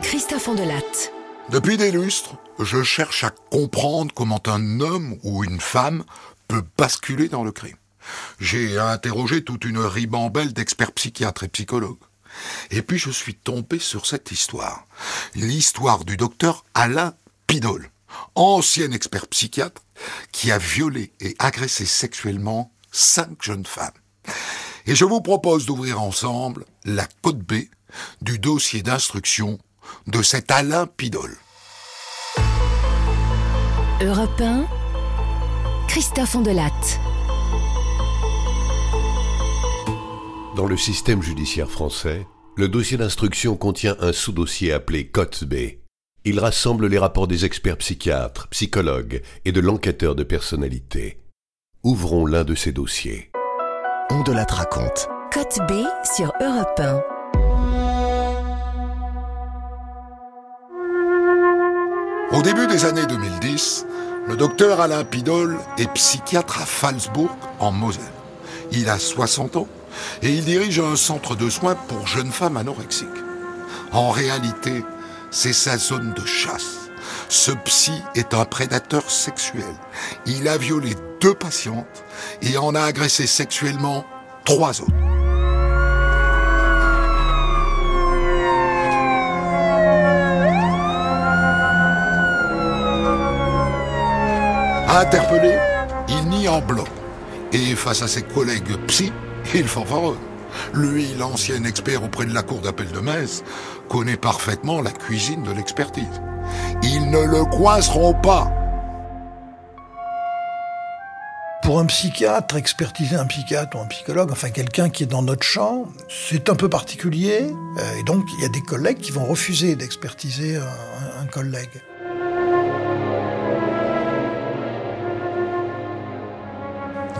Christophe Andelatte. Depuis des lustres, je cherche à comprendre comment un homme ou une femme peut basculer dans le crime. J'ai interrogé toute une ribambelle d'experts psychiatres et psychologues. Et puis je suis tombé sur cette histoire. L'histoire du docteur Alain Pidol, ancien expert psychiatre, qui a violé et agressé sexuellement cinq jeunes femmes. Et je vous propose d'ouvrir ensemble la code B du dossier d'instruction de cet Alain Pidol. Europe 1, Christophe Andelatte. Dans le système judiciaire français, le dossier d'instruction contient un sous-dossier appelé COTS B. Il rassemble les rapports des experts psychiatres, psychologues et de l'enquêteur de personnalité. Ouvrons l'un de ces dossiers. On de la raconte. Côte B sur Europe 1. Au début des années 2010, le docteur Alain Pidol est psychiatre à Falsbourg, en Moselle. Il a 60 ans et il dirige un centre de soins pour jeunes femmes anorexiques. En réalité, c'est sa zone de chasse. Ce psy est un prédateur sexuel. Il a violé deux patientes et en a agressé sexuellement trois autres. Interpellé, il nie en bloc. Et face à ses collègues psy, il fanfaronnent. Lui, l'ancien expert auprès de la cour d'appel de Metz, connaît parfaitement la cuisine de l'expertise. Ils ne le coinceront pas. Pour un psychiatre, expertiser un psychiatre ou un psychologue, enfin quelqu'un qui est dans notre champ, c'est un peu particulier. Euh, et donc, il y a des collègues qui vont refuser d'expertiser un collègue.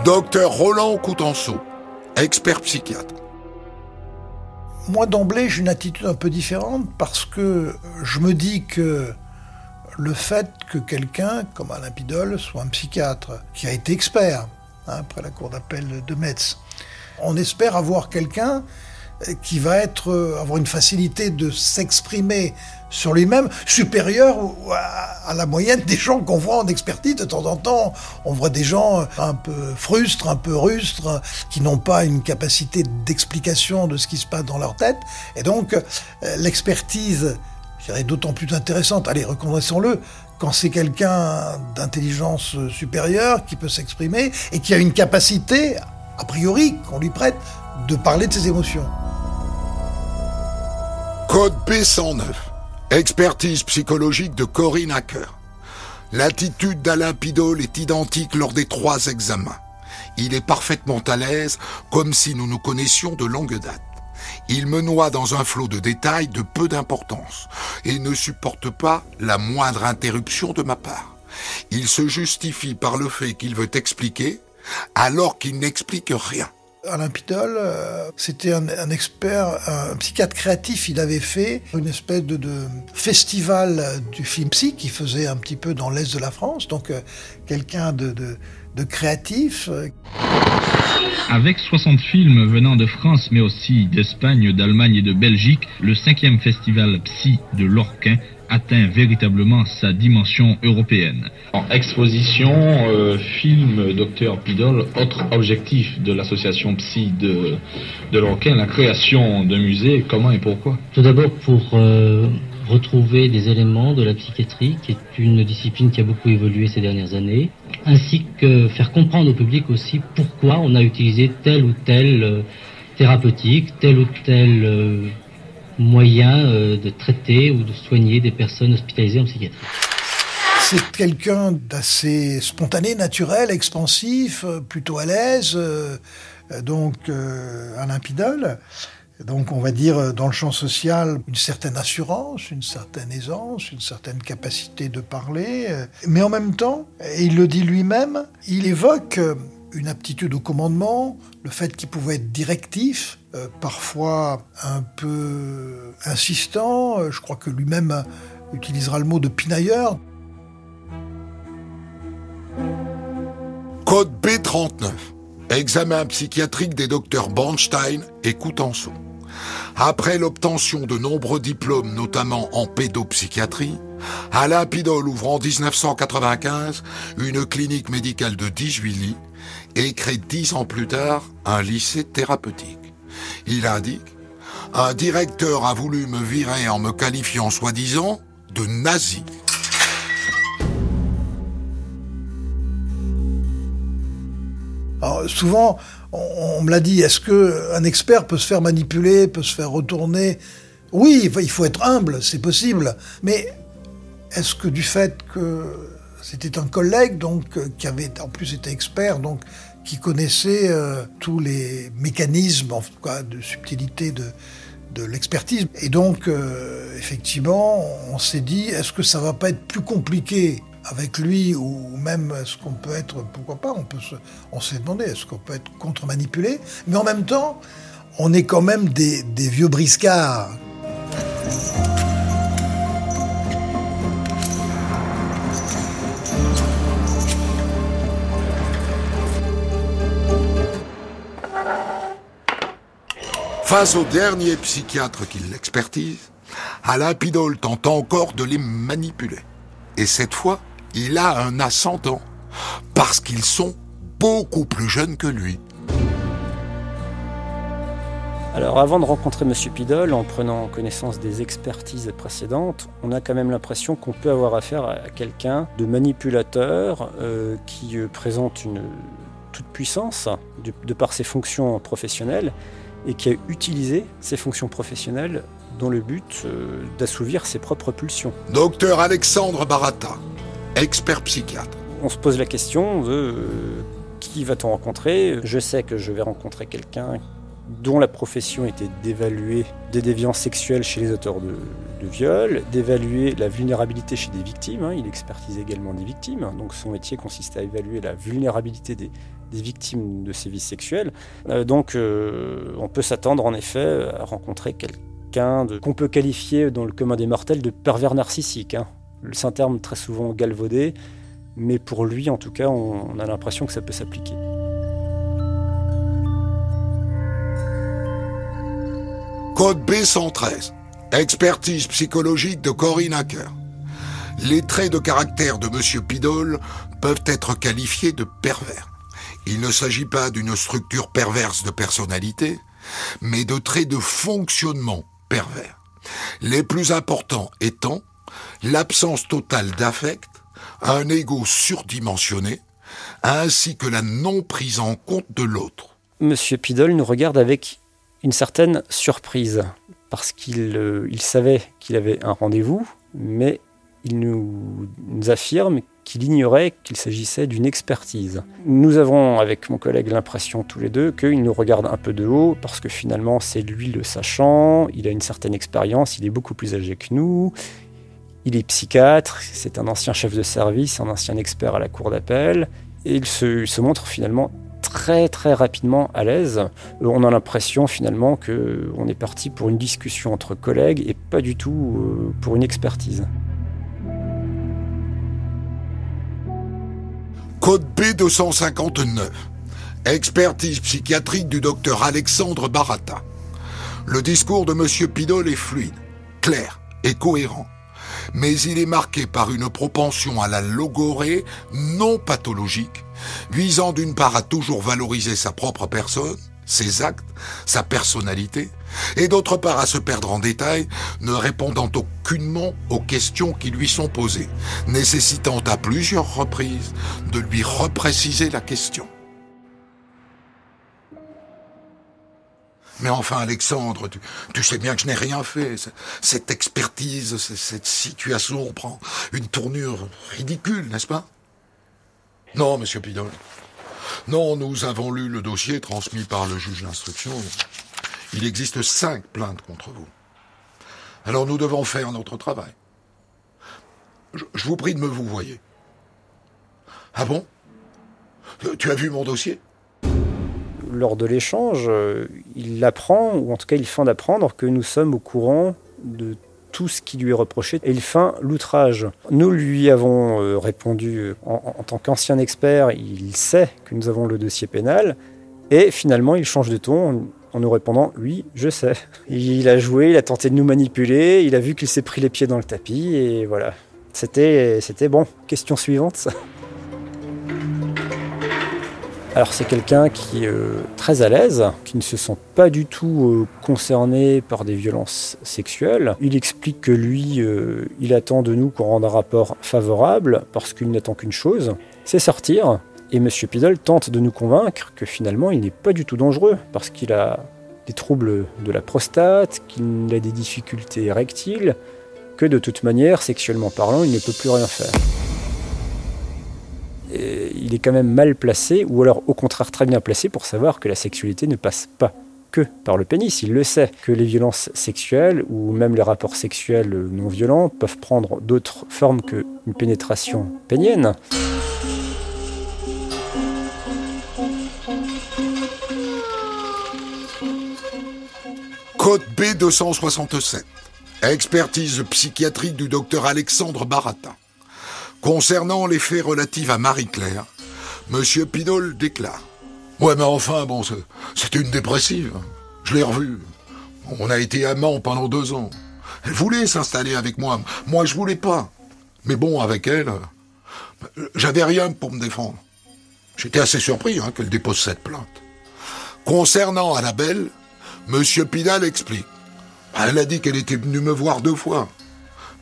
Docteur Roland Coutenceau, expert psychiatre. Moi, d'emblée, j'ai une attitude un peu différente parce que je me dis que le fait que quelqu'un, comme Alain Pidol, soit un psychiatre, qui a été expert hein, après la cour d'appel de Metz, on espère avoir quelqu'un qui va être, euh, avoir une facilité de s'exprimer sur lui-même supérieure à, la moyenne des gens qu'on voit en expertise. De temps en temps, on voit des gens un peu frustres, un peu rustres, qui n'ont pas une capacité d'explication de ce qui se passe dans leur tête. Et donc, euh, l'expertise serait d'autant plus intéressante, allez, reconnaissons-le, quand c'est quelqu'un d'intelligence supérieure qui peut s'exprimer et qui a une capacité, a priori, qu'on lui prête, de parler de ses émotions. Code B109. Expertise psychologique de Corinne Hacker. L'attitude d'Alain Pidol est identique lors des trois examens. Il est parfaitement à l'aise, comme si nous nous connaissions de longue date. Il me noie dans un flot de détails de peu d'importance et ne supporte pas la moindre interruption de ma part. Il se justifie par le fait qu'il veut expliquer alors qu'il n'explique rien. Alain Pidol, euh, c'était un, expert, un psychiatre créatif. Il avait fait une espèce de, festival du film psy qui faisait un petit peu dans l'est de la France. Donc, euh, quelqu'un de, de, créatif. Avec 60 films venant de France, mais aussi d'Espagne, d'Allemagne et de Belgique, le cinquième festival Psy de Lorquin atteint véritablement sa dimension européenne. En exposition, euh, film Docteur Pidol, autre objectif de l'association Psy de, de Lorquin, la création d'un musée, comment et pourquoi? Tout d'abord pour euh, retrouver des éléments de la psychiatrie, qui est une discipline qui a beaucoup évolué ces dernières années, ainsi que faire comprendre au public aussi pourquoi on a utilisé telle ou telle euh, thérapeutique, tel ou tel moyen euh, de traiter ou de soigner des personnes hospitalisées en psychiatrie. C'est quelqu'un d'assez spontané, naturel, expansif, euh, plutôt à l'aise, euh, donc un limpidole. Donc on va dire dans le champ social une certaine assurance, une certaine aisance, une certaine capacité de parler, mais en même temps, et il le dit lui-même, il évoque une aptitude au commandement, le fait qu'il pouvait être directif, euh, parfois un peu insistant, euh, je crois que lui-même utilisera le mot de pinailleur. Code B39. Examen psychiatrique des docteurs Bornstein et Coutenceau. Après l'obtention de nombreux diplômes, notamment en pédopsychiatrie, Alain Pidol ouvre en 1995 une clinique médicale de 18 lits et crée dix ans plus tard un lycée thérapeutique. Il indique Un directeur a voulu me virer en me qualifiant soi-disant de nazi. Souvent, on, on me l'a dit, est-ce qu'un expert peut se faire manipuler, peut se faire retourner? Oui, il faut être humble, c'est possible. Mais est-ce que du fait que c'était un collègue, donc, euh, qui avait en plus été expert, donc, qui connaissait euh, tous les mécanismes, de subtilité de, de l'expertise. Et donc, euh, effectivement, on s'est dit, est-ce que ça va pas être plus compliqué avec lui ou même est-ce qu'on peut être, pourquoi pas, on, peut on s'est demandé, est-ce qu'on peut être contre-manipulé Mais en même temps, on est quand même des vieux briscards. Face au dernier psychiatre qui l'expertise, Alain Pidol tente encore de les manipuler. Et cette fois, il a un ascendant, parce qu'ils sont beaucoup plus jeunes que lui. Alors avant de rencontrer Monsieur Pidol, en prenant connaissance des expertises précédentes, on a quand même l'impression qu'on peut avoir affaire à quelqu'un de manipulateur euh, qui euh, présente une toute puissance de par ses fonctions professionnelles et qui a utilisé ses fonctions professionnelles dans le but euh, d'assouvir ses propres pulsions. Docteur Alexandre Barata, expert psychiatre. On se pose la question de euh, qui va-t-on rencontrer? Je sais que je vais rencontrer quelqu'un dont la profession était d'évaluer des déviances sexuelles chez les auteurs de, de viol, d'évaluer la vulnérabilité chez des victimes. hein. Il expertise également des victimes. Donc son métier consiste à évaluer la vulnérabilité des victimes de sévices sexuels. Euh, donc euh, on peut s'attendre en effet à rencontrer quelqu'un qu'on peut qualifier dans le commun des mortels de pervers narcissique. hein. C'est un terme très souvent galvaudé, mais pour lui en tout cas on, on a l'impression que ça peut s'appliquer. Code B113. Expertise psychologique de Corinne Hacker. Les traits de caractère de M. Pidol peuvent être qualifiés de pervers. Il ne s'agit pas d'une structure perverse de personnalité, mais de traits de fonctionnement pervers. Les plus importants étant l'absence totale d'affect, un ego surdimensionné, ainsi que la non prise en compte de l'autre. Monsieur Pidol nous regarde avec une certaine surprise, parce qu'il euh, savait qu'il avait un rendez-vous, mais il nous affirme qu'il ignorait qu'il s'agissait d'une expertise. Nous avons, avec mon collègue, l'impression tous les deux qu'il nous regarde un peu de haut, parce que finalement c'est lui le sachant, il a une certaine expérience, il est beaucoup plus âgé que nous, il est psychiatre, c'est un ancien chef de service, un ancien expert à la cour d'appel, et il se, montre finalement très très rapidement à l'aise. Euh, On a l'impression finalement que on est parti pour une discussion entre collègues et pas du tout euh, pour une expertise. Code B259. Expertise psychiatrique du docteur Alexandre Barata. Le discours de M. Pidol est fluide, clair et cohérent. Mais il est marqué par une propension à la logorée non pathologique, visant d'une part à toujours valoriser sa propre personne, ses actes, sa personnalité, et d'autre part à se perdre en détail, ne répondant aucunement aux questions qui lui sont posées, nécessitant à plusieurs reprises de lui repréciser la question. Mais enfin, Alexandre, tu, tu sais bien que je n'ai rien fait. Cette expertise, cette situation prend une tournure ridicule, n'est-ce pas? Non, monsieur Pidol. Non, nous avons lu le dossier transmis par le juge d'instruction. Il existe cinq plaintes contre vous. Alors nous devons faire notre travail. Je, vous prie de me vous voyer. Ah bon? Euh, Tu as vu mon dossier? Lors de l'échange, euh, il apprend, ou en tout cas il feint d'apprendre, que nous sommes au courant de tout ce qui lui est reproché et il feint l'outrage. Nous lui avons euh, répondu euh, en, en tant qu'ancien expert, il sait que nous avons le dossier pénal et finalement il change de ton en, nous répondant Oui, je sais. Il a joué, il a tenté de nous manipuler, il a vu qu'il s'est pris les pieds dans le tapis, et voilà. C'était, c'était bon. Question suivante. Alors c'est quelqu'un qui est euh, très à l'aise, qui ne se sent pas du tout euh, concerné par des violences sexuelles. Il explique que lui, euh, il attend de nous qu'on rende un rapport favorable parce qu'il n'attend qu'une chose, c'est sortir. Et M. Pidol tente de nous convaincre que finalement il n'est pas du tout dangereux parce qu'il a des troubles de la prostate, qu'il a des difficultés érectiles, que de toute manière, sexuellement parlant, il ne peut plus rien faire il est quand même mal placé, ou alors au contraire très bien placé pour savoir que la sexualité ne passe pas que par le pénis. Il le sait, que les violences sexuelles, ou même les rapports sexuels non violents, peuvent prendre d'autres formes qu'une pénétration pénienne. Code B267. Expertise psychiatrique du docteur Alexandre Baratin. Concernant les faits relatifs à Marie-Claire, Monsieur Pinol déclare. Ouais, mais enfin, bon, c'était une dépressive. Je l'ai revue. On a été amants pendant deux ans. Elle voulait s'installer avec moi. Moi, je voulais pas. Mais bon, avec elle, j'avais rien pour me défendre. J'étais assez surpris hein, qu'elle dépose cette plainte. Concernant Annabelle, Monsieur Pinal explique. Elle a dit qu'elle était venue me voir deux fois.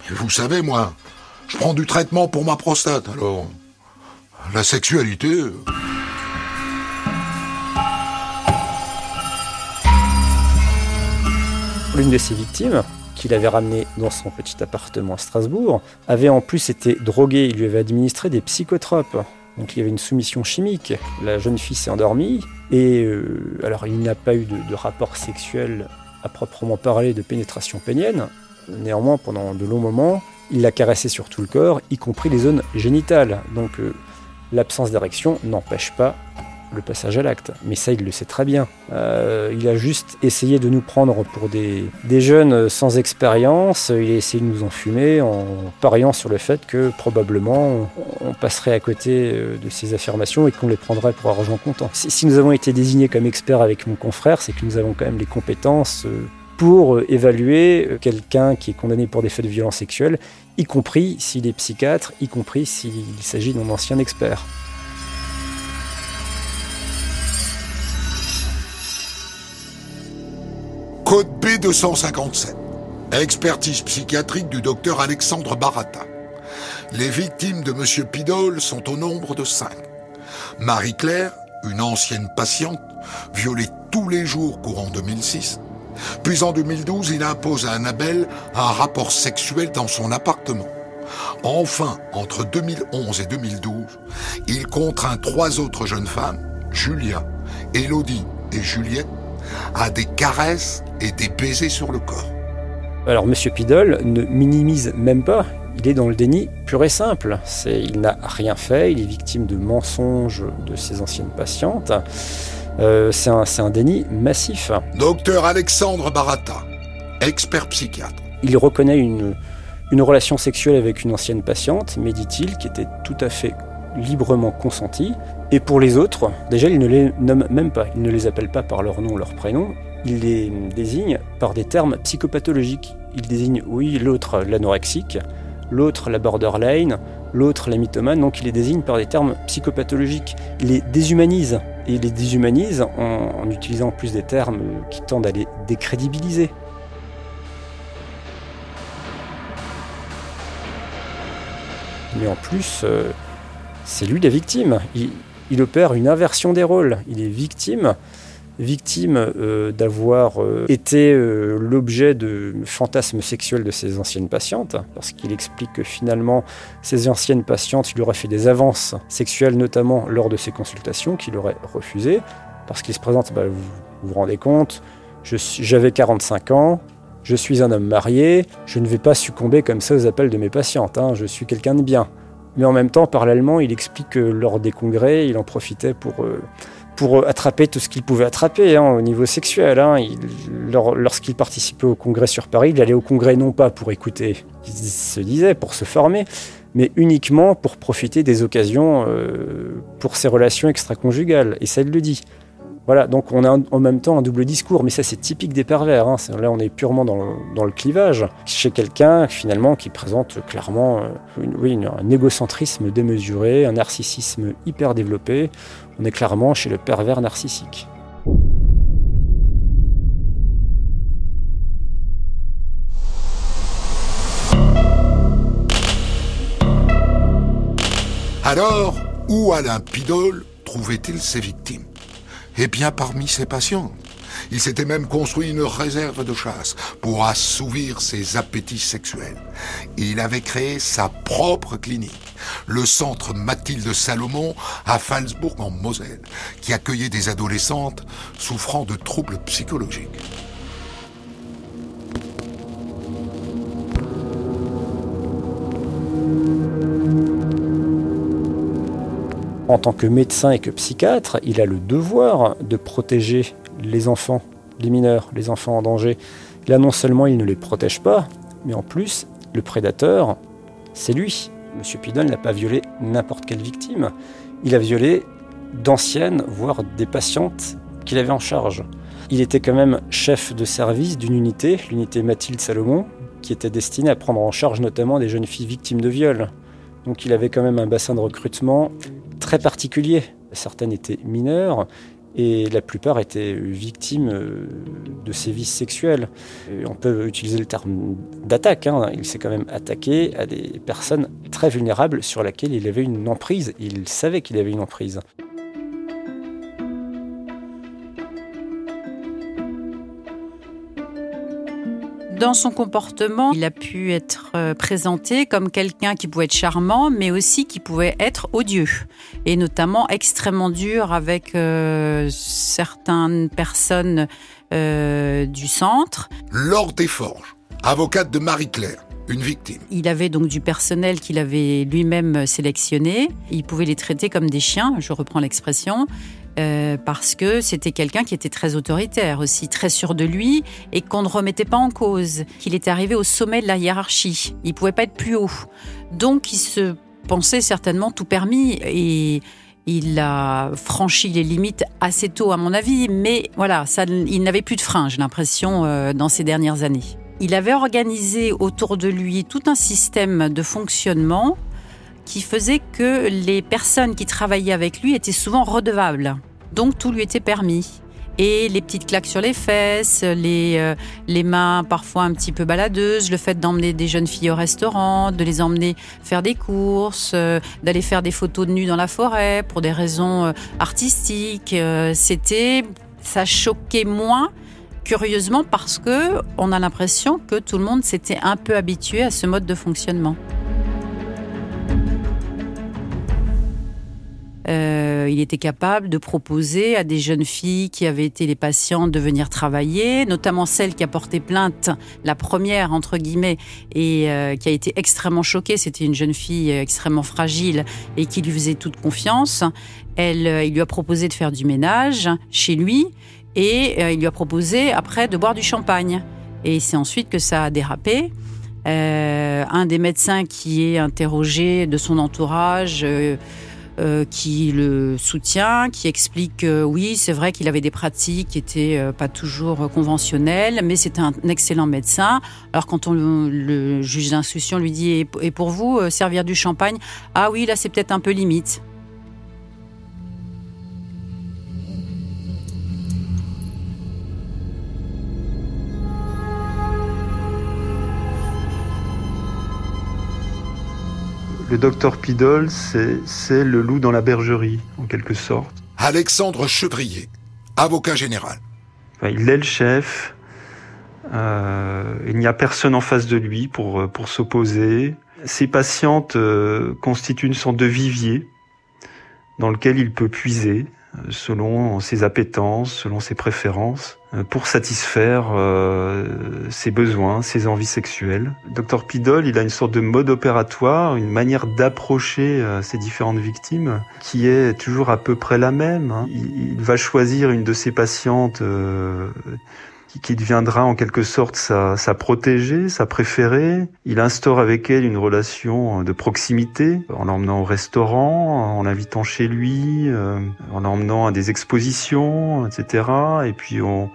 Mais vous savez, moi, je prends du traitement pour ma prostate, alors. La sexualité. L'une de ses victimes, qu'il avait ramenée dans son petit appartement à Strasbourg, avait en plus été droguée. Il lui avait administré des psychotropes. Donc il y avait une soumission chimique. La jeune fille s'est endormie. Et euh, alors il n'a pas eu de, de rapport sexuel à proprement parler de pénétration pénienne. Néanmoins, pendant de longs moments, il l'a caressé sur tout le corps, y compris les zones génitales. Donc euh, l'absence d'érection n'empêche pas le passage à l'acte. Mais ça, il le sait très bien. Euh, il a juste essayé de nous prendre pour des, jeunes sans expérience. Il a essayé de nous enfumer en pariant sur le fait que probablement on passerait à côté euh, de ces affirmations et qu'on les prendrait pour argent comptant. Si, nous avons été désignés comme experts avec mon confrère, c'est que nous avons quand même les compétences pour évaluer quelqu'un qui est condamné pour des faits de violence sexuelle y compris s'il est psychiatre, y compris s'il s'agit d'un ancien expert. Code B257. Expertise psychiatrique du docteur Alexandre Barata. Les victimes de M. Pidol sont au nombre de cinq. Marie-Claire, une ancienne patiente, violée tous les jours courant 2006, puis en 2012, il impose à Annabelle un rapport sexuel dans son appartement. Enfin, entre 2011 et 2012, il contraint trois autres jeunes femmes, Julia, Elodie et Juliette, à des caresses et des baisers sur le corps. Alors Monsieur Pidol ne minimise même pas, il est dans le déni pur et simple. il n'a rien fait, il est victime de mensonges de ses anciennes patientes. Euh, c'est un, déni massif. Docteur Alexandre Barata, expert psychiatre. Il reconnaît une, une relation sexuelle avec une ancienne patiente, mais dit-il, qui était tout à fait librement consentie. Et pour les autres, déjà, il ne les nomme même pas. Il ne les appelle pas par leur nom, leur prénom. Il les désigne par des termes psychopathologiques. Il désigne, oui, l'autre l'anorexique, l'autre la borderline, l'autre la mythomane, donc il les désigne par des termes psychopathologiques. Il les déshumanise, et les déshumanise en, utilisant en plus des termes qui tendent à les décrédibiliser. Mais en plus, euh, c'est lui la victime. il opère une inversion des rôles. Il est victime victime euh, d'avoir euh, été euh, l'objet de fantasmes sexuels de ses anciennes patientes, parce qu'il explique que finalement, ces anciennes patientes lui auraient fait des avances sexuelles, notamment lors de ses consultations, qu'il aurait refusées, parce qu'il se présente, bah, vous, vous rendez compte, j'avais 45 ans, je suis un homme marié, je ne vais pas succomber comme ça aux appels de mes patientes, hein, je suis quelqu'un de bien. Mais en même temps, parallèlement, il explique que lors des congrès, il en profitait pour pour attraper tout ce qu'il pouvait attraper hein, au niveau sexuel. Hein. lorsqu'il participait au congrès sur Paris, il allait au congrès non pas pour écouter, il se disait, pour se former, mais uniquement pour profiter des occasions euh, pour ses relations extra-conjugales. Et ça, le dit. Voilà, donc on a en même temps un double discours, mais ça c'est typique des pervers. Hein. Là on est purement dans le, clivage. Chez quelqu'un finalement qui présente clairement euh, un égocentrisme démesuré, un narcissisme hyper développé, on est clairement chez le pervers narcissique. Alors, où Alain Pidol trouvait-il ses victimes? Eh bien, parmi ses patients. Il s'était même construit une réserve de chasse pour assouvir ses appétits sexuels. Il avait créé sa propre clinique, le centre Mathilde Salomon à Falsbourg en Moselle, qui accueillait des adolescentes souffrant de troubles psychologiques. En tant que médecin et que psychiatre, il a le devoir de protéger les enfants, les mineurs, les enfants en danger. Là, non seulement il ne les protège pas, mais en plus, le prédateur, c'est lui. Monsieur Pidon n'a pas violé n'importe quelle victime. Il a violé d'anciennes, voire des patientes qu'il avait en charge. Il était quand même chef de service d'une unité, l'unité Mathilde Salomon, qui était destinée à prendre en charge notamment des jeunes filles victimes de viol. Donc il avait quand même un bassin de recrutement très particulier. Certaines étaient mineures et la plupart étaient victimes euh, de sévices sexuels. on peut utiliser le terme d'attaque. Hein. Il s'est quand même attaqué à des personnes très vulnérables sur lesquelles il avait une emprise. Il savait qu'il avait une emprise. Dans son comportement, il a pu être euh, présenté comme quelqu'un qui pouvait être charmant, mais aussi qui pouvait être odieux, et notamment extrêmement dur avec euh, certaines personnes euh, du centre. Laure Desforges, avocate de Marie-Claire une victime. Il avait donc du personnel qu'il avait lui-même sélectionné. Il pouvait les traiter comme des chiens, je reprends l'expression. Euh, parce que c'était quelqu'un qui était très autoritaire aussi, très sûr de lui et qu'on ne remettait pas en cause, qu'il était arrivé au sommet de la hiérarchie. Il pouvait pas être plus haut. Donc il se pensait certainement tout permis et il a franchi les limites assez tôt à mon avis, mais voilà, il n'avait plus de frein, j'ai l'impression, euh, dans ces dernières années. Il avait organisé autour de lui tout un système de fonctionnement qui faisait que les personnes qui travaillaient avec lui étaient souvent redevables. Donc tout lui était permis. Et les petites claques sur les fesses, les, euh, les mains parfois un petit peu baladeuses, le fait d'emmener des jeunes filles au restaurant, de les emmener faire des courses, euh, d'aller faire des photos de nu dans la forêt pour des raisons euh, artistiques, c'était ça choquait moins curieusement parce que on a l'impression que tout le monde s'était un peu habitué à ce mode de fonctionnement. Euh, il était capable de proposer à des jeunes filles qui avaient été les patientes de venir travailler, notamment celle qui a porté plainte, la première entre guillemets, et euh, qui a été extrêmement choquée. C'était une jeune fille extrêmement fragile et qui lui faisait toute confiance. Elle, euh, il lui a proposé de faire du ménage chez lui et il lui a proposé après de boire du champagne. Et c'est ensuite que ça a dérapé. un des médecins qui est interrogé de son entourage euh, qui le soutient, qui explique que oui, c'est vrai qu'il avait des pratiques qui étaient euh, pas toujours conventionnelles, mais c'est un excellent médecin. Alors quand on, le juge d'instruction lui dit et pour vous euh, servir du champagne, ah oui, là c'est peut-être un peu limite. Le docteur Pidol, c'est le loup dans la bergerie, en quelque sorte. Alexandre Chevrier, avocat général. il est le chef. Euh, il n'y a personne en face de lui pour, pour s'opposer. Ses patientes euh, constituent une sorte de vivier dans lequel il peut puiser selon ses appétences, selon ses préférences, euh, pour satisfaire euh, ses besoins, ses envies sexuelles. Dr Pidol, il a une sorte de mode opératoire, une manière d'approcher euh, ces différentes victimes qui est toujours à peu près la même. Hein. Il, va choisir une de ses patientes qui deviendra en quelque sorte sa, sa protégée, sa préférée. Il instaure avec elle une relation de proximité, en l'emmenant au restaurant, en l'invitant chez lui, euh, en l'emmenant à des expositions, etc. Et puis on,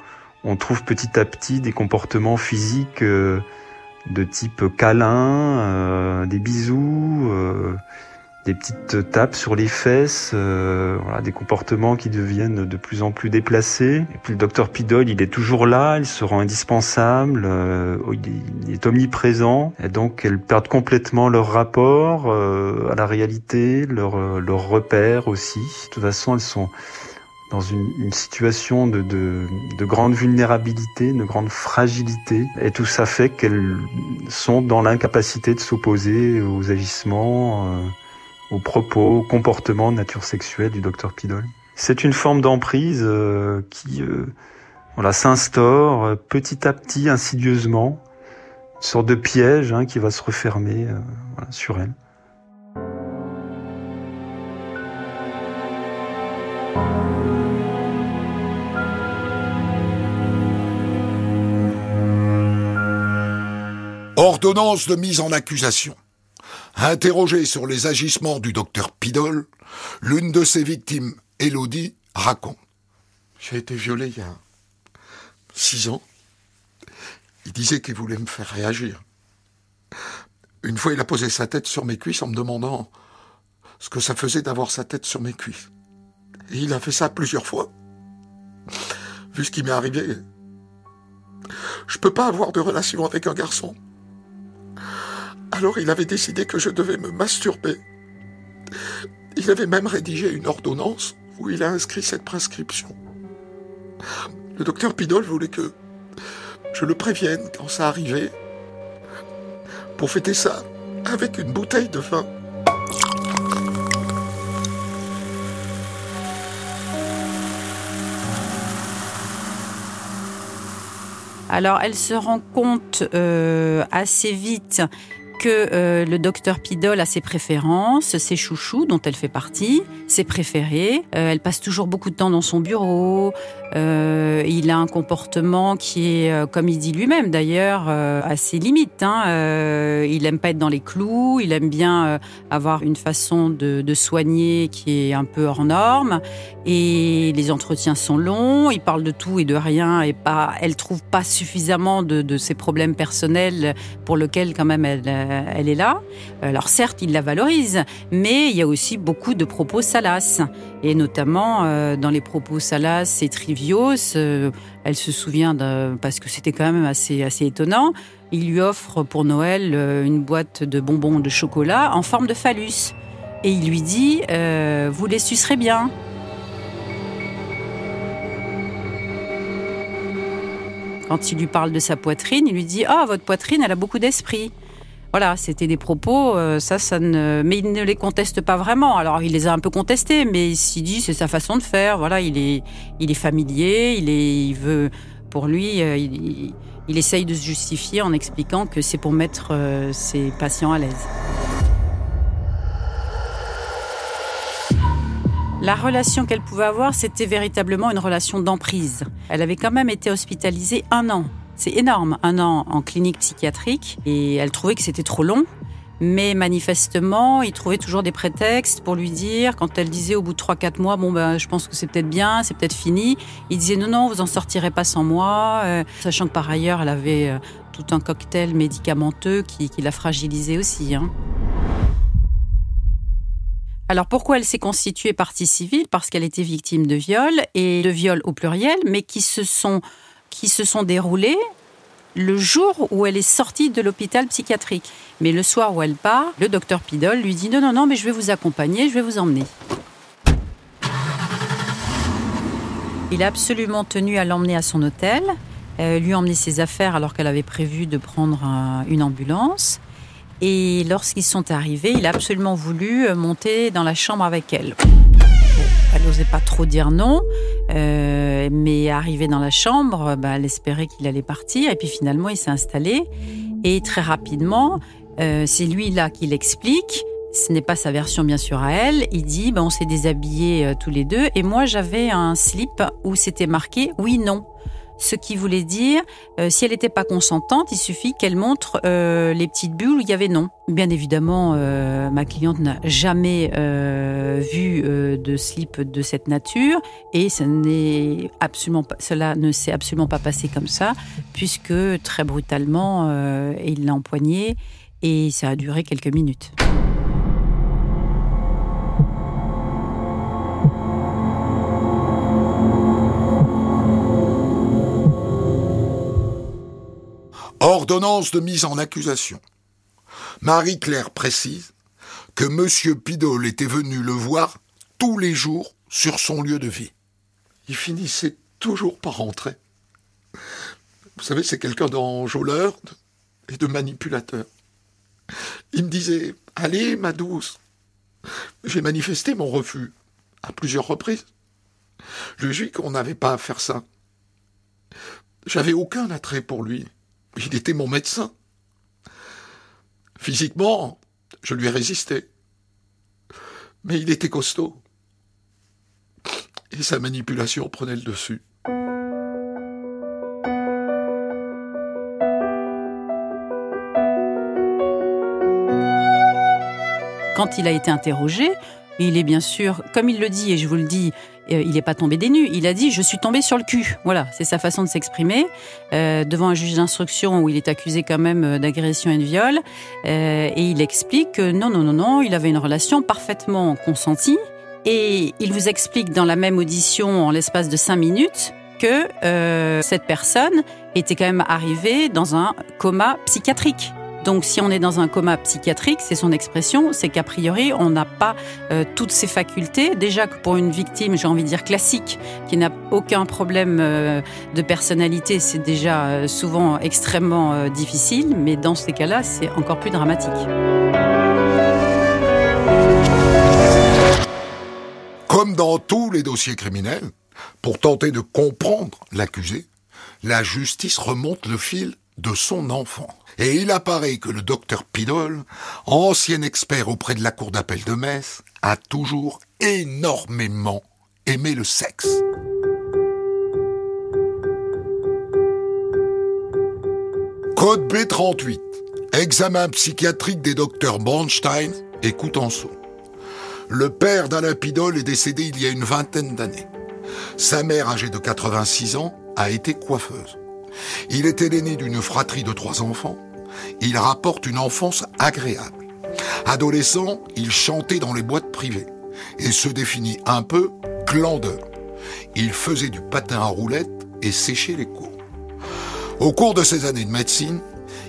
on trouve petit à petit des comportements physiques euh, de type câlin, euh, des bisous, des petites tapes sur les fesses, euh, des comportements qui deviennent de plus en plus déplacés. Et puis le docteur Pidol, il est toujours là, il se rend indispensable, euh, il est omniprésent, et donc elles perdent complètement leur rapport euh, à la réalité, leur, leur repère aussi. De toute façon, elles sont dans une, situation de, de, grande vulnérabilité, de grande fragilité. Et tout ça fait qu'elles sont dans l'incapacité de s'opposer aux agissements aux propos, aux comportements de nature sexuelle du docteur Pidol. C'est une forme d'emprise euh, qui euh, voilà, s'instaure euh, petit à petit, insidieusement, une sorte de piège hein, qui va se refermer sur elle. Ordonnance de mise en accusation. Interrogée sur les agissements du docteur Pidol, l'une de ses victimes, Elodie, raconte. J'ai été violée il y a six ans. Il disait qu'il voulait me faire réagir. Une fois, il a posé sa tête sur mes cuisses en me demandant ce que ça faisait d'avoir sa tête sur mes cuisses. Et il a fait ça plusieurs fois. Vu ce qui m'est arrivé, je peux pas avoir de relation avec un garçon. Alors il avait décidé que je devais me masturber. Il avait même rédigé une ordonnance où il a inscrit cette prescription. Le docteur Pidol voulait que je le prévienne quand ça arrivait pour fêter ça avec une bouteille de vin. Alors, elle se rend compte euh, assez vite que euh, le docteur Pidol a ses préférences, ses chouchous dont elle fait partie, ses préférés. Euh, elle passe toujours beaucoup de temps dans son bureau. Euh, il a un comportement qui est, comme il dit lui-même d'ailleurs, assez limite. Hein. il aime pas être dans les clous. Il aime bien avoir une façon de, de, soigner qui est un peu hors norme. Et les entretiens sont longs. Il parle de tout et de rien et pas. Elle trouve pas suffisamment de, de ses problèmes personnels pour lesquels quand même elle euh, elle est là. Alors certes, il la valorise, mais il y a aussi beaucoup de propos salaces. Et notamment euh, dans les propos salaces et triviaux, euh, elle se souvient, parce que c'était quand même assez, assez étonnant, il lui offre pour Noël une boîte de bonbons de chocolat en forme de phallus. Et il lui dit, vous les sucerez bien. Quand il lui parle de sa poitrine, il lui dit Ah, votre poitrine, elle a beaucoup d'esprit. Voilà, c'était des propos, euh, ça, ça ne, mais il ne les conteste pas vraiment. Alors, il les a un peu contestés, mais il s'y dit, c'est sa façon de faire. Voilà, il est, il est familier, il est, il veut, pour lui, euh, il, essaye de se justifier en expliquant que c'est pour mettre euh, ses patients à l'aise. La relation qu'elle pouvait avoir, c'était véritablement une relation d'emprise. Elle avait quand même été hospitalisée un an c'est énorme, un an en clinique psychiatrique. Et elle trouvait que c'était trop long. Mais manifestement, il trouvait toujours des prétextes pour lui dire, quand elle disait au bout de 3-4 mois, bon, ben, je pense que c'est peut-être bien, c'est peut-être fini, il disait non, non, vous en sortirez pas sans moi, euh, sachant que par ailleurs, elle avait euh, tout un cocktail médicamenteux qui, l'a fragilisée aussi. Hein. Alors pourquoi elle s'est constituée partie civile? Parce qu'elle était victime de viols, et de viols au pluriel, mais qui se sont qui se sont déroulées le jour où elle est sortie de l'hôpital psychiatrique. Mais le soir où elle part, le docteur Pidol lui dit non, non, non, mais je vais vous accompagner, je vais vous emmener. Il a absolument tenu à l'emmener à son hôtel, euh, lui emmener ses affaires alors qu'elle avait prévu de prendre une ambulance. Et lorsqu'ils sont arrivés, il a absolument voulu monter dans la chambre avec elle. Elle n'osait pas trop dire non, euh, mais arrivée dans la chambre, bah, elle espérait qu'il allait partir. Et puis finalement, il s'est installé. Et très rapidement, euh, c'est lui là qui l'explique. Ce n'est pas sa version bien sûr à elle. Il dit, bah, on s'est déshabillés euh, tous les deux. Et moi, j'avais un slip où c'était marqué oui, non. Ce qui voulait dire, euh, si elle n'était pas consentante, il suffit qu'elle montre euh, les petites bulles où il y avait non. Bien évidemment, euh, ma cliente n'a jamais vu de slip de cette nature et cela ne s'est absolument pas passé comme ça, puisque très brutalement, il l'a empoigné et ça a duré quelques minutes. Ordonnance de mise en accusation. Marie-Claire précise que M. Pidol était venu le voir tous les jours sur son lieu de vie. Il finissait toujours par rentrer. Vous savez, c'est quelqu'un d'enjôleur et de manipulateur. Il me disait Allez, ma douce. J'ai manifesté mon refus à plusieurs reprises. Je lui ai qu'on n'avait pas à faire ça. J'avais aucun attrait pour lui. Il était mon médecin. Physiquement, je lui ai résisté. Mais il était costaud. Et sa manipulation prenait le dessus. Quand il a été interrogé, il est bien sûr, comme il le dit, et je vous le dis, euh, il n'est pas tombé des nues. Il a dit Je suis tombé sur le cul. Voilà, c'est sa façon de s'exprimer. Euh, devant un juge d'instruction où il est accusé quand même euh, d'agression et de viol. et il explique que non, non, non, non, il avait une relation parfaitement consentie. Et il vous explique dans la même audition, en l'espace de cinq minutes, que cette personne était quand même arrivée dans un coma psychiatrique. Donc si on est dans un coma psychiatrique, c'est son expression, c'est qu'a priori on n'a pas euh, toutes ces facultés. Déjà que pour une victime, j'ai envie de dire classique, qui n'a aucun problème euh, de personnalité, c'est déjà euh, souvent extrêmement difficile, mais dans ces cas-là, c'est encore plus dramatique. Comme dans tous les dossiers criminels, pour tenter de comprendre l'accusé, la justice remonte le fil de son enfant. Et il apparaît que le docteur Pidol, ancien expert auprès de la cour d'appel de Metz, a toujours énormément aimé le sexe. Code B38. Examen psychiatrique des docteurs Bornstein et Coutenceau. Le père d'Alain Pidol est décédé il y a une vingtaine d'années. Sa mère, âgée de 86 ans, a été coiffeuse. Il était l'aîné d'une fratrie de trois enfants. Il rapporte une enfance agréable. Adolescent, il chantait dans les boîtes privées et se définit un peu glandeur. Il faisait du patin à roulettes et séchait les cours. Au cours de ses années de médecine,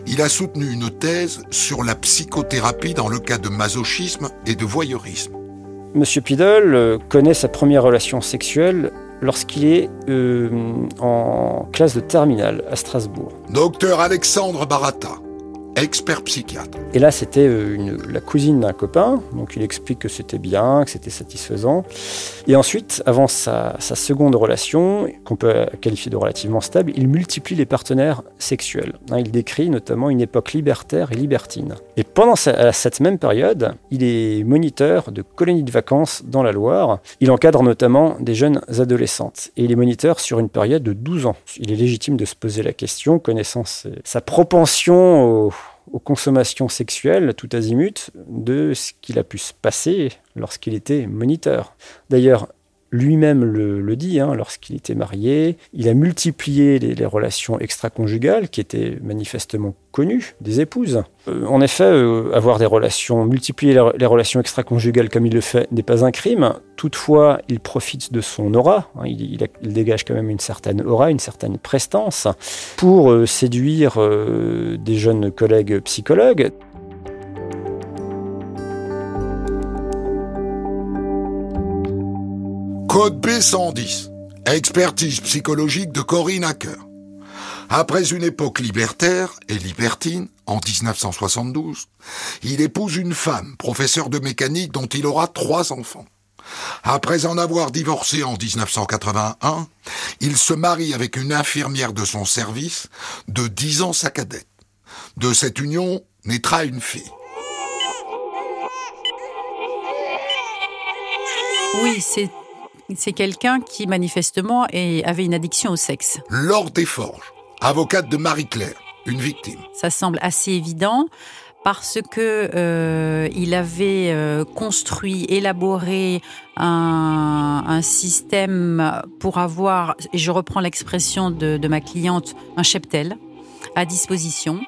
il a soutenu une thèse sur la psychothérapie dans le cas de masochisme et de voyeurisme. Monsieur Pidol euh, connaît sa première relation sexuelle lorsqu'il est euh, en classe de terminale à Strasbourg. Docteur Alexandre Barata, expert psychiatre. Et là, c'était euh, la cousine d'un copain, donc il explique que c'était bien, que c'était satisfaisant. Et ensuite, avant sa, seconde relation, qu'on peut qualifier de relativement stable, il multiplie les partenaires sexuels. Hein, il décrit notamment une époque libertaire et libertine. Et pendant cette même période, il est moniteur de colonies de vacances dans la Loire. Il encadre notamment des jeunes adolescentes. Et il est moniteur sur une période de 12 ans. Il est légitime de se poser la question, connaissant sa propension au aux consommations sexuelles tout azimut de ce qu'il a pu se passer lorsqu'il était moniteur. D'ailleurs, lui-même le, dit, hein, lorsqu'il était marié, il a multiplié les, relations extra-conjugales qui étaient manifestement connues des épouses. Euh, en effet, euh, avoir des relations, multiplier les, relations extra-conjugales comme il le fait n'est pas un crime. Toutefois, il profite de son aura, hein, il, dégage quand même une certaine aura, une certaine prestance pour euh, séduire des jeunes collègues psychologues. Code B110. Expertise psychologique de Corinne Hacker. Après une époque libertaire et libertine, en 1972, il épouse une femme, professeure de mécanique dont il aura trois enfants. Après en avoir divorcé en 1981, il se marie avec une infirmière de son service, de 10 ans sa cadette. De cette union naîtra une fille. Oui, c'est c'est quelqu'un qui manifestement avait une addiction au sexe. Laure Desforges, avocate de Marie-Claire, une victime. Ça semble assez évident parce que euh, il avait euh, construit, élaboré un, un, système pour avoir, et je reprends l'expression de, de, ma cliente, un cheptel à disposition.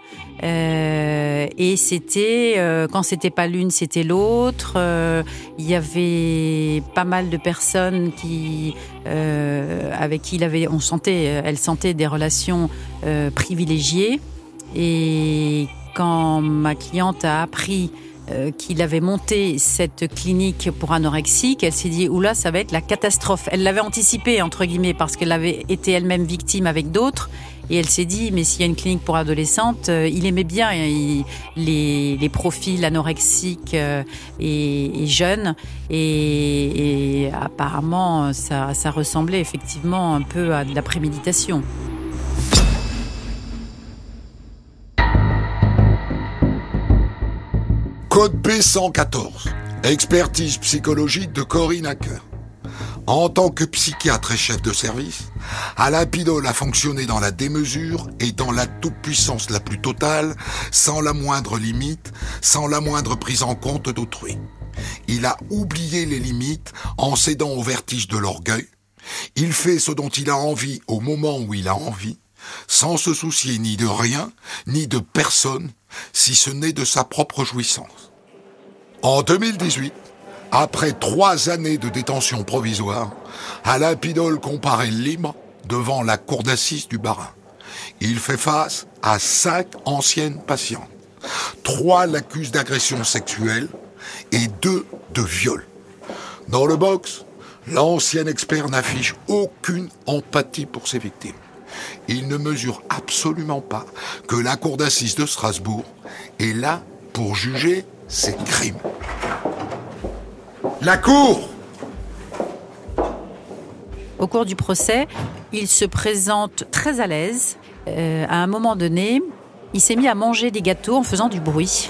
Euh, et c'était, euh, quand c'était pas l'une, c'était l'autre. Euh, il y avait pas mal de personnes qui, euh, avec qui il avait, on sentait, elle sentait des relations privilégiées. Et quand ma cliente a appris qu'il avait monté cette clinique pour anorexique, elle s'est dit oula, ça va être la catastrophe. Elle l'avait anticipé entre guillemets parce qu'elle avait été elle-même victime avec d'autres. Et elle s'est dit, mais s'il y a une clinique pour adolescentes, euh, il aimait bien les, les, profils anorexiques euh, et, jeunes. Et, apparemment, ça, ça ressemblait effectivement un peu à de la préméditation. Code B114. Expertise psychologique de Corinne Acker. En tant que psychiatre et chef de service, Alain Pidol a fonctionné dans la démesure et dans la toute-puissance la plus totale, sans la moindre limite, sans la moindre prise en compte d'autrui. Il a oublié les limites en cédant au vertige de l'orgueil. Il fait ce dont il a envie au moment où il a envie, sans se soucier ni de rien, ni de personne, si ce n'est de sa propre jouissance. En 2018, après trois années de détention provisoire, Alain Pidol comparaît libre devant la cour d'assises du Barin. Il fait face à cinq anciennes patientes. Trois l'accusent d'agression sexuelle et deux de viol. Dans le box, l'ancien expert n'affiche aucune empathie pour ses victimes. Il ne mesure absolument pas que la cour d'assises de Strasbourg est là pour juger ses crimes. La Cour Au cours du procès, il se présente très à l'aise. Euh, à un moment donné, il s'est mis à manger des gâteaux en faisant du bruit.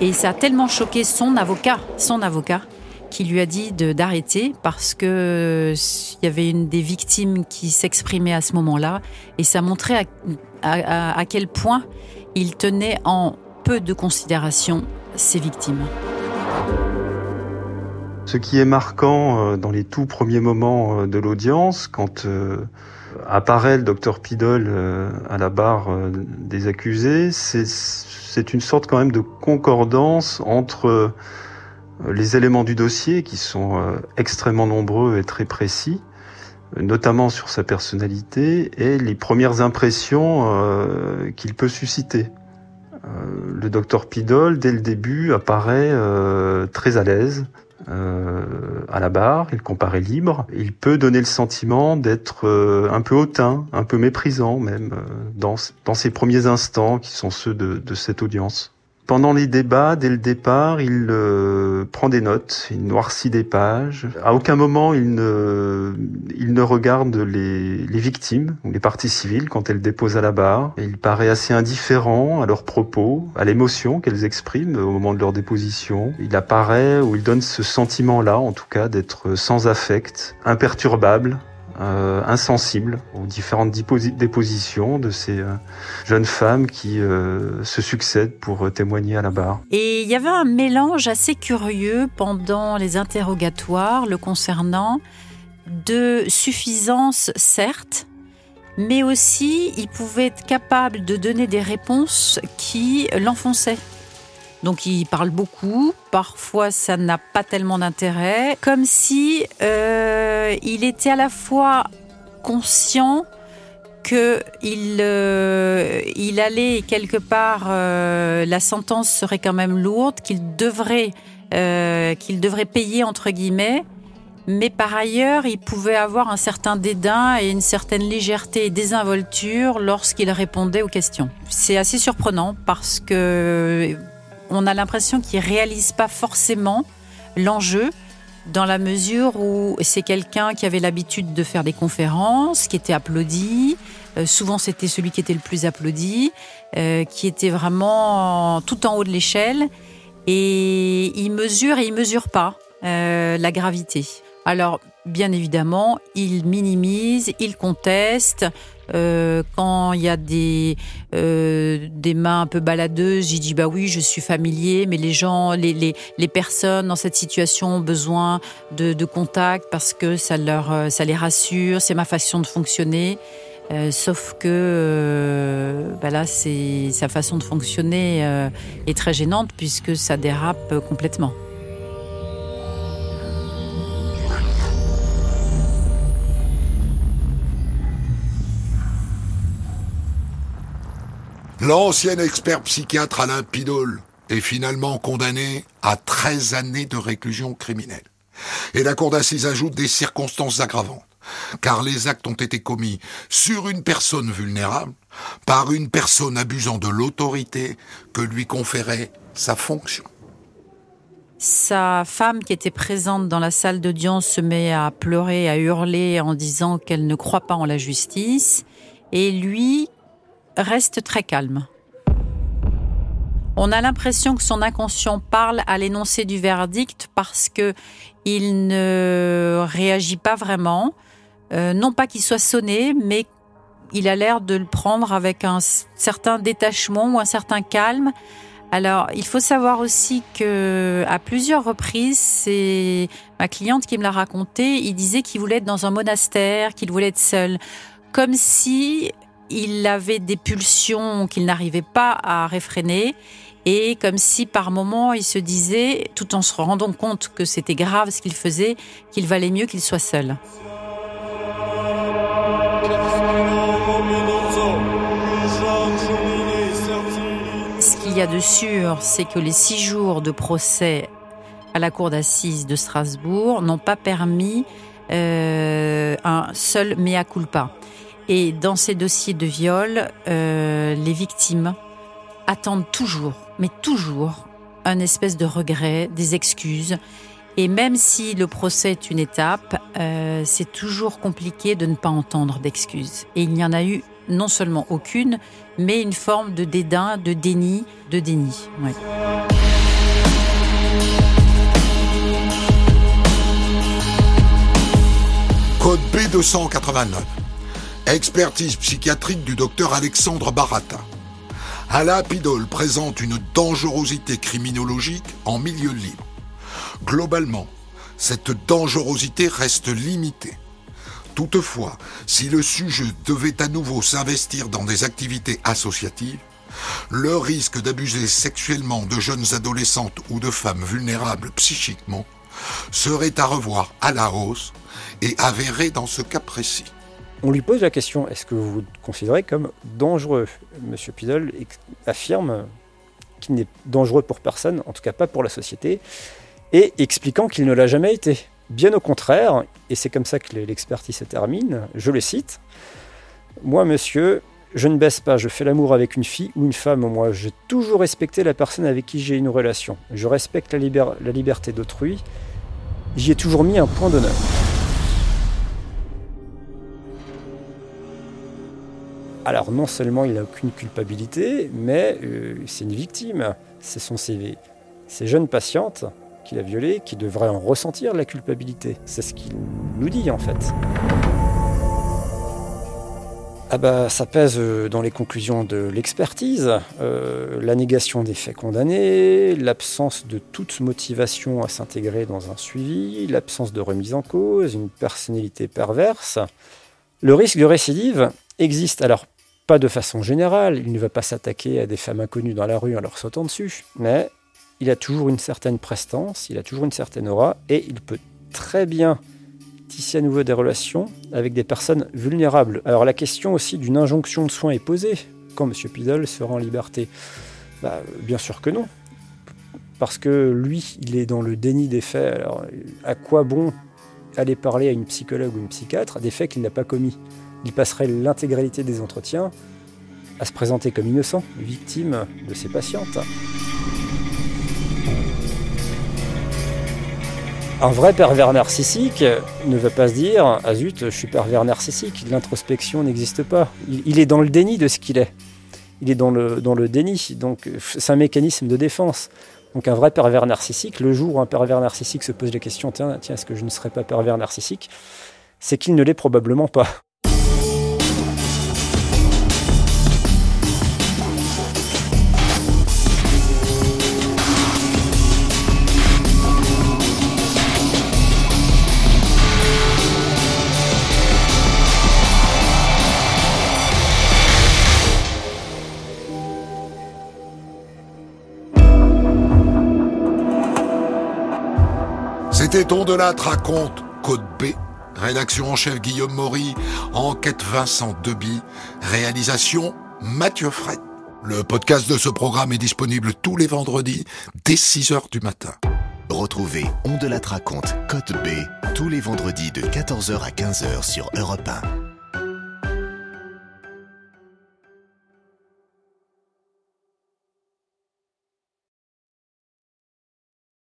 Et ça a tellement choqué son avocat, son avocat, qui lui a dit d'arrêter parce que il y avait une des victimes qui s'exprimait à ce moment-là et ça montrait à, à quel point il tenait en peu de considération ses victimes. Ce qui est marquant euh, dans les tout premiers moments euh, de l'audience, quand euh, apparaît le docteur Pidol à la barre des accusés, c'est une sorte quand même de concordance entre les éléments du dossier qui sont extrêmement nombreux et très précis, notamment sur sa personnalité, et les premières impressions qu'il peut susciter. Le docteur Pidol, dès le début, apparaît très à l'aise, euh, à la barre, il comparaît libre. Il peut donner le sentiment d'être euh, un peu hautain, un peu méprisant même, euh, dans, dans ses premiers instants qui sont ceux de, de cette audience. Pendant les débats, dès le départ, il euh, prend des notes, il noircit des pages. À aucun moment, il ne, il ne regarde les, les victimes ou les parties civiles quand elles déposent à la barre. il paraît assez indifférent à leurs propos, à l'émotion qu'elles expriment au moment de leur déposition. Il apparaît ou il donne ce sentiment-là, en tout cas, d'être sans affect, imperturbable, euh, insensible aux différentes dépositions de ces euh, jeunes femmes qui euh, se succèdent pour témoigner à la barre. Et il y avait un mélange assez curieux pendant les interrogatoires le concernant de suffisance, certes, mais aussi il pouvait être capable de donner des réponses qui l'enfonçaient. Donc il parle beaucoup, parfois ça n'a pas tellement d'intérêt, comme si euh, il était à la fois conscient que il, euh, il allait quelque part, euh, la sentence serait quand même lourde, qu'il devrait, qu'il devrait payer entre guillemets, mais par ailleurs, il pouvait avoir un certain dédain et une certaine légèreté et désinvolture lorsqu'il répondait aux questions. C'est assez surprenant parce que on a l'impression qu'il réalise pas forcément l'enjeu dans la mesure où c'est quelqu'un qui avait l'habitude de faire des conférences, qui était applaudi. Euh, souvent, c'était celui qui était le plus applaudi, euh, qui était vraiment tout en haut de l'échelle. Et il mesure et il mesure pas euh, la gravité. Alors, bien évidemment, il minimise, il conteste. Euh, quand il y a des, euh, des mains un peu baladeuses, il dit bah oui, je suis familier, mais les gens, les, les, les personnes dans cette situation ont besoin de, de contact parce que ça, leur, euh, ça les rassure, c'est ma façon de fonctionner. Euh, sauf que euh, bah là, c'est sa façon de fonctionner euh, est très gênante puisque ça dérape complètement. L'ancien expert psychiatre Alain Pidol est finalement condamné à 13 années de réclusion criminelle. Et la cour d'assises ajoute des circonstances aggravantes, car les actes ont été commis sur une personne vulnérable, par une personne abusant de l'autorité que lui conférait sa fonction. Sa femme qui était présente dans la salle d'audience se met à pleurer, à hurler en disant qu'elle ne croit pas en la justice. Et lui reste très calme. On a l'impression que son inconscient parle à l'énoncé du verdict parce que il ne réagit pas vraiment. Euh, non pas qu'il soit sonné, mais il a l'air de le prendre avec un certain détachement ou un certain calme. Alors, il faut savoir aussi que à plusieurs reprises, c'est ma cliente qui me l'a raconté. Il disait qu'il voulait être dans un monastère, qu'il voulait être seul, comme si il avait des pulsions qu'il n'arrivait pas à réfréner et comme si par moment il se disait, tout en se rendant compte que c'était grave ce qu'il faisait, qu'il valait mieux qu'il soit seul. Ce qu'il y a de sûr, c'est que les six jours de procès à la cour d'assises de Strasbourg n'ont pas permis euh, un seul mea culpa. Et dans ces dossiers de viol, euh, les victimes attendent toujours, mais toujours, un espèce de regret, des excuses. Et même si le procès est une étape, euh, c'est toujours compliqué de ne pas entendre d'excuses. Et il n'y en a eu non seulement aucune, mais une forme de dédain, de déni, de déni. Code B289. Expertise psychiatrique du docteur Alexandre Barata. Alain Pidol présente une dangerosité criminologique en milieu libre. Globalement, cette dangerosité reste limitée. Toutefois, si le sujet devait à nouveau s'investir dans des activités associatives, le risque d'abuser sexuellement de jeunes adolescentes ou de femmes vulnérables psychiquement serait à revoir à la hausse et avéré dans ce cas précis. On lui pose la question est-ce que vous vous considérez comme dangereux? Monsieur Pidol affirme qu'il n'est dangereux pour personne, en tout cas pas pour la société, et expliquant qu'il ne l'a jamais été. Bien au contraire, et c'est comme ça que l'expertise se termine, je le cite Moi, monsieur, je ne baisse pas, je fais l'amour avec une fille ou une femme. Moi, j'ai toujours respecté la personne avec qui j'ai une relation. Je respecte la, liber- la liberté d'autrui. J'y ai toujours mis un point d'honneur. Alors non seulement il n'a aucune culpabilité, mais euh, c'est une victime. Ce sont ces, ces jeunes patientes qu'il a violées qui devraient en ressentir la culpabilité. C'est ce qu'il nous dit en fait. Ah bah, ça pèse euh, dans les conclusions de l'expertise, euh, la négation des faits condamnés, l'absence de toute motivation à s'intégrer dans un suivi, l'absence de remise en cause, une personnalité perverse. Le risque de récidive existe. Alors, pas de façon générale, il ne va pas s'attaquer à des femmes inconnues dans la rue en leur sautant dessus, mais il a toujours une certaine prestance, il a toujours une certaine aura, et il peut très bien tisser à nouveau des relations avec des personnes vulnérables. Alors la question aussi d'une injonction de soins est posée. Quand M. Pidol sera en liberté? Bah, Bien sûr que non. Parce que lui, il est dans le déni des faits. Alors à quoi bon aller parler à une psychologue ou une psychiatre des faits qu'il n'a pas commis? Il passerait l'intégralité des entretiens à se présenter comme innocent, victime de ses patientes. Un vrai pervers narcissique ne va pas se dire Ah zut, je suis pervers narcissique, l'introspection n'existe pas. Il, est dans le déni de ce qu'il est. Il est dans le, dans le déni, donc c'est un mécanisme de défense. Donc un vrai pervers narcissique, le jour où un pervers narcissique se pose la question, tiens, tiens est-ce que je ne serais pas pervers narcissique C'est qu'il ne l'est probablement pas. C'était On de raconte Code B. Rédaction en chef Guillaume Maury. Enquête Vincent Deby. Réalisation Mathieu Fred. Le podcast de ce programme est disponible tous les vendredis dès 6h du matin. Retrouvez On de la raconte Code B tous les vendredis de 14h à 15h sur Europe 1.